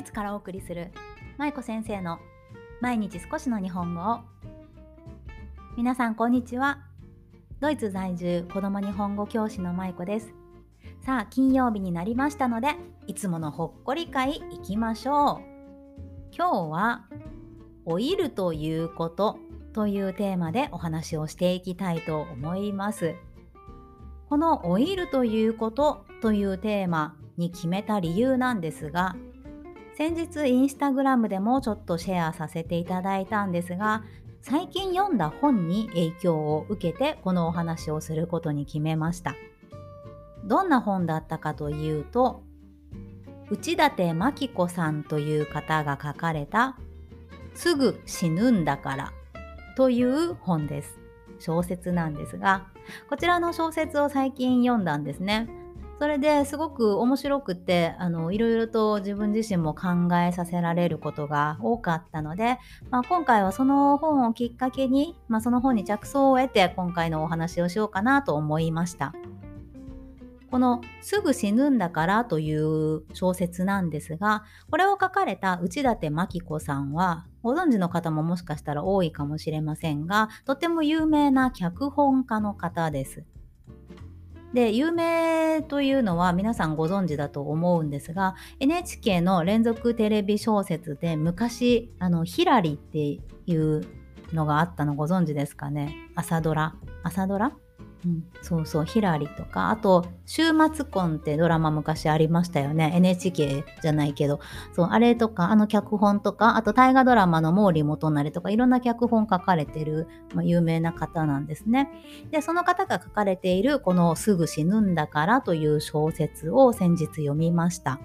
イツからお送りする舞子先生の毎日少しの日本語を。皆さんこんにちは。ドイツ在住子供日本語教師の舞子です。さあ金曜日になりましたのでいつものほっこり会いきましょう。今日は老いるということというテーマでお話をしていきたいと思います。この老いるということというテーマに決めた理由なんですが先日インスタグラムでもちょっとシェアさせていただいたんですが最近読んだ本に影響を受けてこのお話をすることに決めました。どんな本だったかというと内館真紀子さんという方が書かれた「すぐ死ぬんだから」という本です。小説なんですがこちらの小説を最近読んだんですね。それですごく面白くてあのいろいろと自分自身も考えさせられることが多かったので、まあ、今回はその本をきっかけに、まあ、その本に着想を得て今回のお話をしようかなと思いました。この「すぐ死ぬんだから」という小説なんですがこれを書かれた内館真紀子さんはご存知の方ももしかしたら多いかもしれませんがとても有名な脚本家の方です。で有名というのは皆さんご存知だと思うんですが NHK の連続テレビ小説で昔あのヒラリっていうのがあったのご存知ですかね？朝ドラ？朝ドラ？そうそう、ヒラリとか、あと、週末婚ってドラマ昔ありましたよね。NHK じゃないけど、そう、あれとか、あの脚本とか、あと大河ドラマの毛利元就とか、いろんな脚本書かれてる、まあ、有名な方なんですね。で、その方が書かれている、このすぐ死ぬんだからという小説を先日読みました。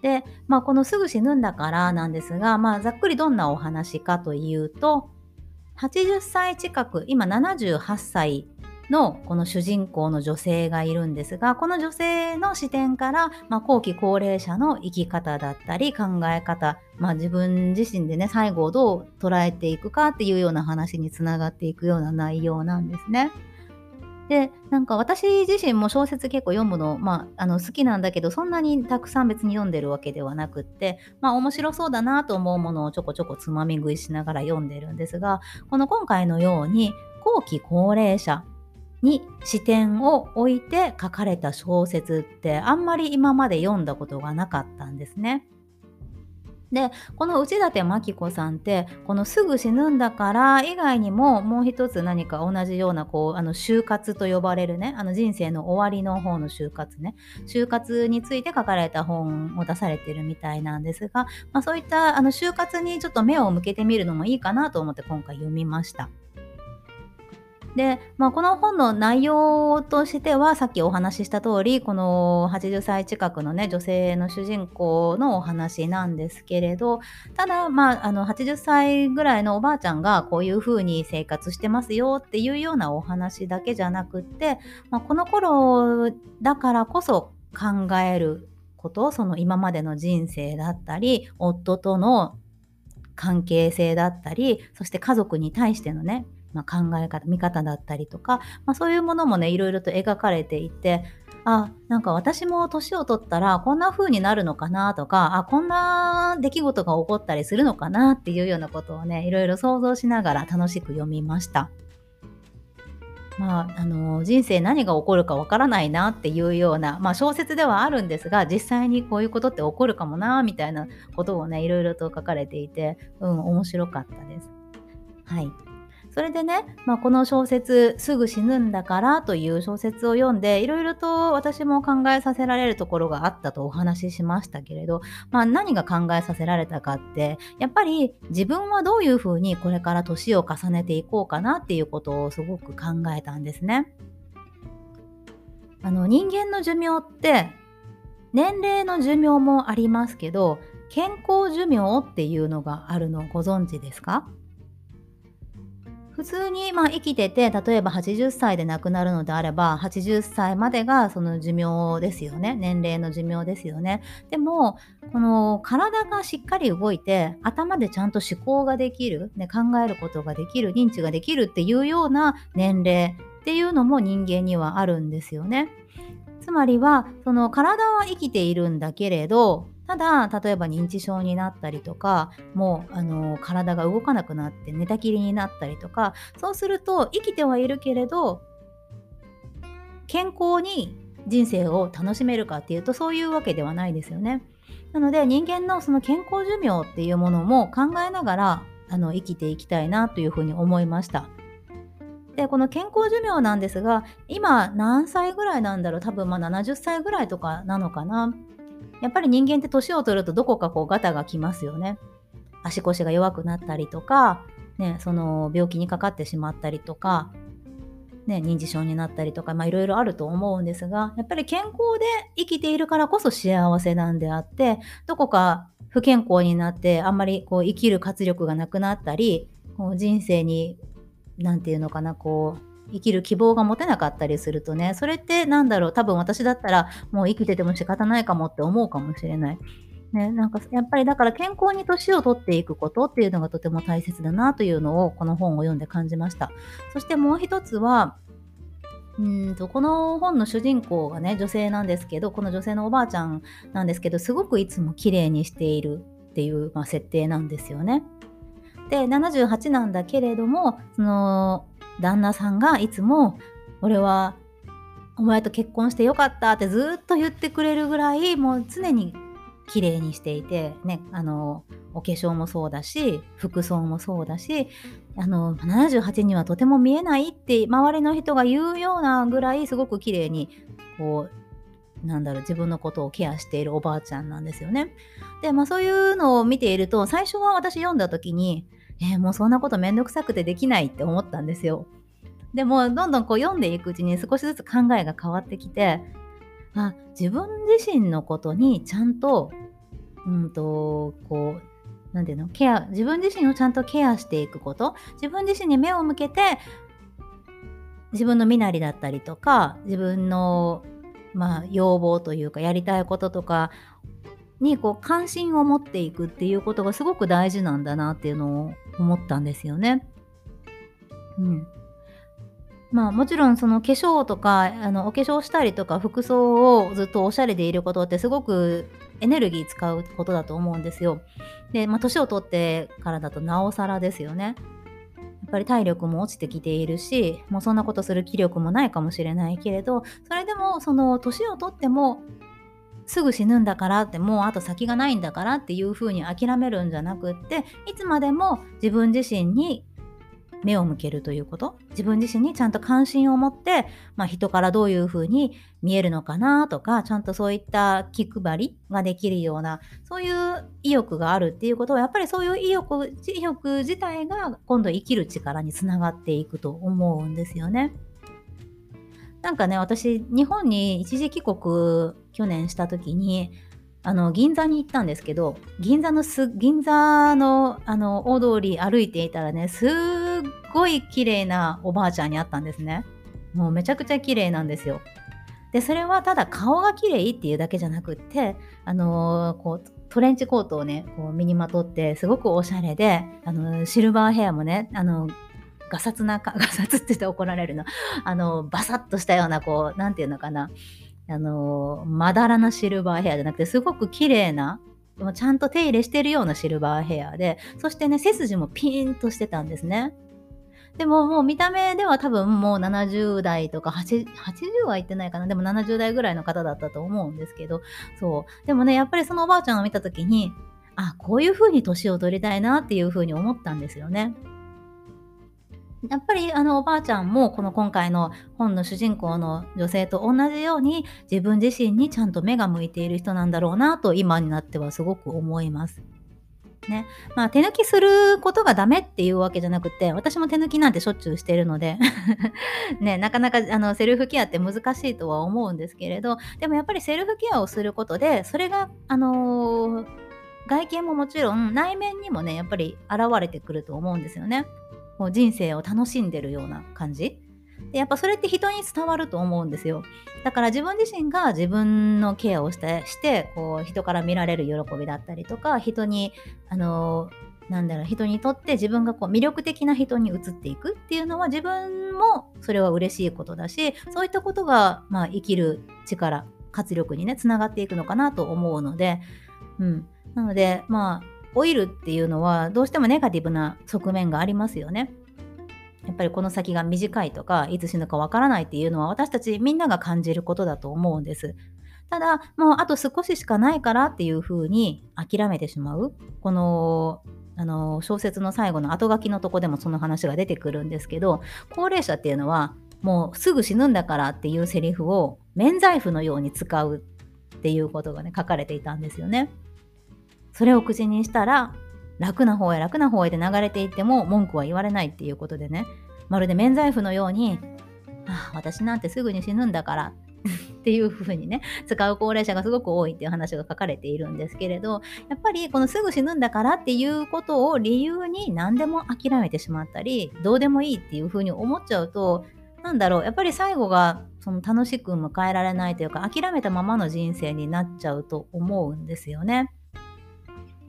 で、まあ、このすぐ死ぬんだからなんですが、まあ、ざっくりどんなお話かというと、80歳近く、今78歳のこの主人公の女性がいるんですがこの女性の視点から、まあ、後期高齢者の生き方だったり考え方、まあ、自分自身でね最後をどう捉えていくかっていうような話につながっていくような内容なんですね。でなんか私自身も小説結構読むの,、まあ、あの好きなんだけどそんなにたくさん別に読んでるわけではなくってまあ面白そうだなと思うものをちょこちょこつまみ食いしながら読んでるんですがこの今回のように後期高齢者に視点を置いて書かれた小説ってあんまり今まで読んだことがなかったんですね。でこの内館真紀子さんってこの「すぐ死ぬんだから」以外にももう一つ何か同じようなこうあの就活と呼ばれるねあの人生の終わりの方の就活ね就活について書かれた本を出されてるみたいなんですが、まあ、そういったあの就活にちょっと目を向けてみるのもいいかなと思って今回読みました。で、まあ、この本の内容としてはさっきお話しした通りこの80歳近くのね女性の主人公のお話なんですけれどただ、まあ、あの80歳ぐらいのおばあちゃんがこういう風に生活してますよっていうようなお話だけじゃなくって、まあ、この頃だからこそ考えることその今までの人生だったり夫との関係性だったりそして家族に対してのねまあ、考え方見方だったりとか、まあ、そういうものもねいろいろと描かれていてあなんか私も年を取ったらこんな風になるのかなとかあこんな出来事が起こったりするのかなっていうようなことをねいろいろ想像しながら楽しく読みました。まあ、あの人生何が起こるかわからないなっていうような、まあ、小説ではあるんですが実際にこういうことって起こるかもなみたいなことをねいろいろと書かれていて、うん、面白かったです。はい。それでね、まあ、この小説「すぐ死ぬんだから」という小説を読んでいろいろと私も考えさせられるところがあったとお話ししましたけれど、まあ、何が考えさせられたかってやっぱり自分はどういうふうにこれから年を重ねていこうかなっていうことをすごく考えたんですね。あの人間の寿命って年齢の寿命もありますけど健康寿命っていうのがあるのをご存知ですか？普通にまあ生きてて例えば80歳で亡くなるのであれば80歳までがその寿命ですよね。年齢の寿命ですよね。でもこの体がしっかり動いて頭でちゃんと思考ができる、ね、考えることができる認知ができるっていうような年齢っていうのも人間にはあるんですよね。つまりはその体は生きているんだけれどただ例えば認知症になったりとかもうあの体が動かなくなって寝たきりになったりとかそうすると生きてはいるけれど健康に人生を楽しめるかっていうとそういうわけではないですよね。なので人間のその健康寿命っていうものも考えながらあの生きていきたいなというふうに思いました。でこの健康寿命なんですが今何歳ぐらいなんだろう？多分まあ70歳ぐらいとかなのかなやっぱり人間って年を取るとどこかこうガタがきますよね。足腰が弱くなったりとか、ね、その病気にかかってしまったりとか、ね、認知症になったりとかいろいろあると思うんですがやっぱり健康で生きているからこそ幸せなんであってどこか不健康になってあんまりこう生きる活力がなくなったりこう人生に何て言うのかなこう生きる希望が持てなかったりするとねそれってなんだろう？多分私だったらもう生きてても仕方ないかもって思うかもしれない。ね、なんかやっぱりだから健康に年を取っていくことっていうのがとても大切だなというのをこの本を読んで感じました。そしてもう一つはうんとこの本の主人公がね女性なんですけどこの女性のおばあちゃんなんですけどすごくいつも綺麗にしているっていう、まあ、設定なんですよね。で78なんだけれどもその旦那さんがいつも「俺はお前と結婚してよかった」ってずっと言ってくれるぐらいもう常に綺麗にしていてねあのお化粧もそうだし服装もそうだしあの78にはとても見えないって周りの人が言うようなぐらいすごく綺麗にこうなんだろう自分のことをケアしているおばあちゃんなんですよね。でまあそういうのを見ていると最初は私読んだ時にえー、もうそんなことめんどくさくてできないって思ったんですよ。でもどんどんこう読んでいくうちに少しずつ考えが変わってきてあ自分自身のことにちゃんとうんとこう何て言うのケア自分自身をちゃんとケアしていくこと自分自身に目を向けて自分の身なりだったりとか自分のまあ要望というかやりたいこととかにこう関心を持っていくっていうことがすごく大事なんだなっていうのを思ったんですよね。うん。まあもちろんその化粧とかあのお化粧したりとか服装をずっとおしゃれでいることってすごくエネルギー使うことだと思うんですよ。で、まあ年を取ってからだとなおさらですよね。やっぱり体力も落ちてきているしもうそんなことする気力もないかもしれないけれどそれでもその年を取ってもすぐ死ぬんだからってもうあと先がないんだからっていうふうに諦めるんじゃなくっていつまでも自分自身に目を向けるということ自分自身にちゃんと関心を持って、まあ、人からどういうふうに見えるのかなとかちゃんとそういった気配りができるようなそういう意欲があるっていうことはやっぱりそういう意欲意欲自体が今度生きる力につながっていくと思うんですよね。なんかね私日本に一時帰国去年した時にあの銀座に行ったんですけど銀座のす銀座のあの大通り歩いていたらねすっごい綺麗なおばあちゃんに会ったんですね。もうめちゃくちゃ綺麗なんですよ。でそれはただ顔が綺麗っていうだけじゃなくってあのー、こうトレンチコートをねこう身にまとってすごくおしゃれであのシルバーヘアもねあのガサツなか ガサツって言って怒られるのあのバサッとしたようなこう何て言うのかな。あのまだらなシルバーヘアじゃなくてすごく綺麗なでもちゃんと手入れしてるようなシルバーヘアでそしてね背筋もピーンとしてたんですね。でももう見た目では多分もう70代とか 80, 80は言ってないかな。でも70代ぐらいの方だったと思うんですけど。そう。でもねやっぱりそのおばあちゃんを見た時にあこういう風に年を取りたいなっていう風に思ったんですよね。やっぱりあのおばあちゃんもこの今回の本の主人公の女性と同じように自分自身にちゃんと目が向いている人なんだろうなと今になってはすごく思います。ねまあ、手抜きすることがダメっていうわけじゃなくて私も手抜きなんてしょっちゅうしてるので ね、なかなかあのセルフケアって難しいとは思うんですけれどでもやっぱりセルフケアをすることでそれが、あのー、外見ももちろん内面にもねやっぱり現れてくると思うんですよね。こう人生を楽しんでるような感じでやっぱそれって人に伝わると思うんですよだから自分自身が自分のケアをしてしてこう人から見られる喜びだったりとか人にあのなんだろう人にとって自分がこう魅力的な人に移っていくっていうのは自分もそれは嬉しいことだしそういったことが、まあ、生きる力活力にねつながっていくのかなと思うのでうん。なので、まあ、老いるっていうのはどうしてもネガティブな側面がありますよね。やっぱりこの先が短いとかいつ死ぬかわからないっていうのは私たちみんなが感じることだと思うんです。ただもうあと少ししかないからっていうふうに諦めてしまうこのあの小説の最後の後書きのとこでもその話が出てくるんですけど高齢者っていうのはもうすぐ死ぬんだからっていうセリフを免罪符のように使うっていうことがね書かれていたんですよね。それを口にしたら楽な方へ楽な方へで流れていっても文句は言われないっていうことでねまるで免罪符のように「ああ私なんてすぐに死ぬんだから」っていうふうにね使う高齢者がすごく多いっていう話が書かれているんですけれどやっぱりこのすぐ死ぬんだからっていうことを理由に何でも諦めてしまったりどうでもいいっていうふうに思っちゃうとなんだろうやっぱり最後がその楽しく迎えられないというか諦めたままの人生になっちゃうと思うんですよね。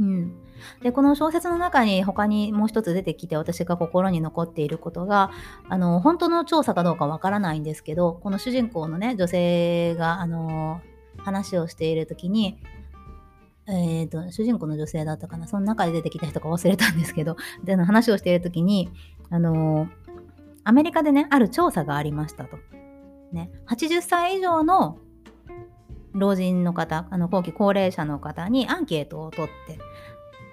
うん、でこの小説の中に他にもう一つ出てきて私が心に残っていることがあの本当の調査かどうかわからないんですけどこの主人公のね女性があの話をしている時にえーと、主人公の女性だったかなその中で出てきた人か忘れたんですけど での話をしている時にあのアメリカでねある調査がありましたと。ね、80歳以上の老人の方、あの後期高齢者の方にアンケートを取って、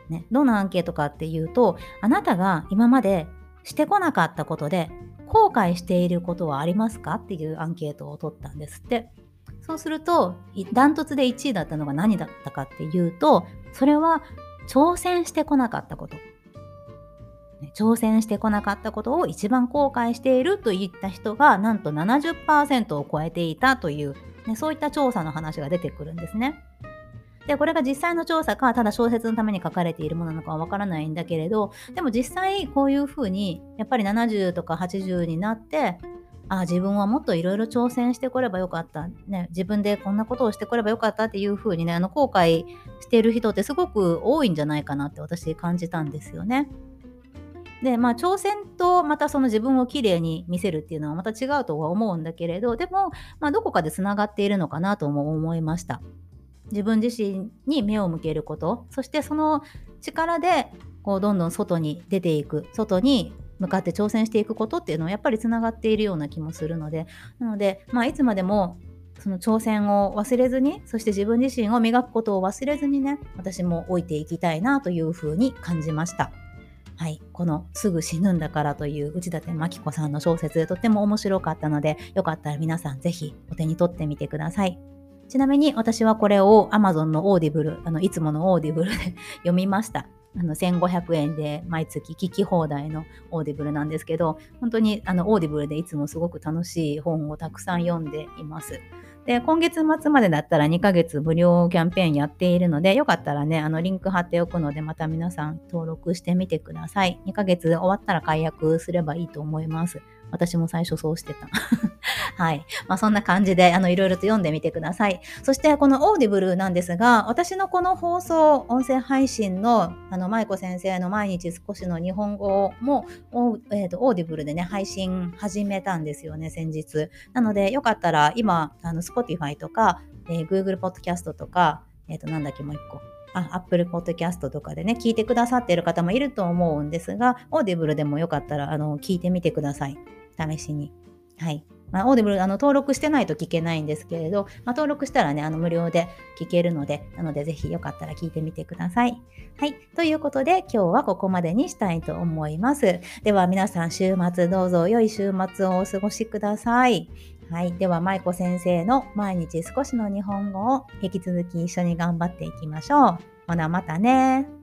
ね、どんなアンケートかっていうと、あなたが今までしてこなかったことで後悔していることはありますかっていうアンケートを取ったんですって。そうすると、ダントツで1位だったのが何だったかっていうと、それは挑戦してこなかったこと。挑戦してこなかったことを一番後悔しているといった人がなんと70%を超えていたというね、そういった調査の話が出てくるんですね。で、これが実際の調査か、ただ小説のために書かれているものなのかはわからないんだけれど、でも実際こういうふうに、やっぱり70とか80になって、あ自分はもっといろいろ挑戦してこればよかった、ね、自分でこんなことをしてこればよかったっていうふうにねあの後悔している人ってすごく多いんじゃないかなって私感じたんですよね。でまあ挑戦とまたその自分をきれいに見せるっていうのはまた違うとは思うんだけれどでも、まあ、どこかでつながっているのかなとも思いました自分自身に目を向けることそしてその力でこうどんどん外に出ていく外に向かって挑戦していくことっていうのはやっぱりつながっているような気もするのでなので、まあ、いつまでもその挑戦を忘れずにそして自分自身を磨くことを忘れずにね私も老いていきたいなというふうに感じました。はい、このすぐ死ぬんだからという内館牧子さんの小説とっても面白かったのでよかったら皆さんぜひお手に取ってみてください。ちなみに私はこれを Amazon の Audible、あのいつもの Audible で 読みました。あの1500円で毎月聞き放題の Audible なんですけど、本当にあの Audible でいつもすごく楽しい本をたくさん読んでいます。で、今月末までだったら2ヶ月無料キャンペーンやっているので、よかったらね、あのリンク貼っておくので、また皆さん登録してみてください。2ヶ月終わったら解約すればいいと思います。私も最初そうしてた。はい。まあ、そんな感じで、あの、いろいろと読んでみてください。そして、この Audible なんですが、私のこの放送、音声配信の、あの、舞子先生の毎日少しの日本語も、えーと、 Audible でね、配信始めたんですよね、先日。なので、よかったら、今、あの、Spotify とか、えー、Google Podcast とか、えっ、ー、と、なんだっけ、もう一個。あ、Apple Podcast とかでね、聞いてくださっている方もいると思うんですが、 Audible でもよかったら、あの、聞いてみてください。試しに。はい。まあ、 Audible あの登録してないと聞けないんですけれど、まあ、登録したらね、あの無料で聞けるので、なのでぜひよかったら聞いてみてください。はい。ということで、今日はここまでにしたいと思います。では皆さん、週末どうぞ良い週末をお過ごしください。はい。では、舞子先生の毎日少しの日本語を引き続き一緒に頑張っていきましょう。ほな、またね。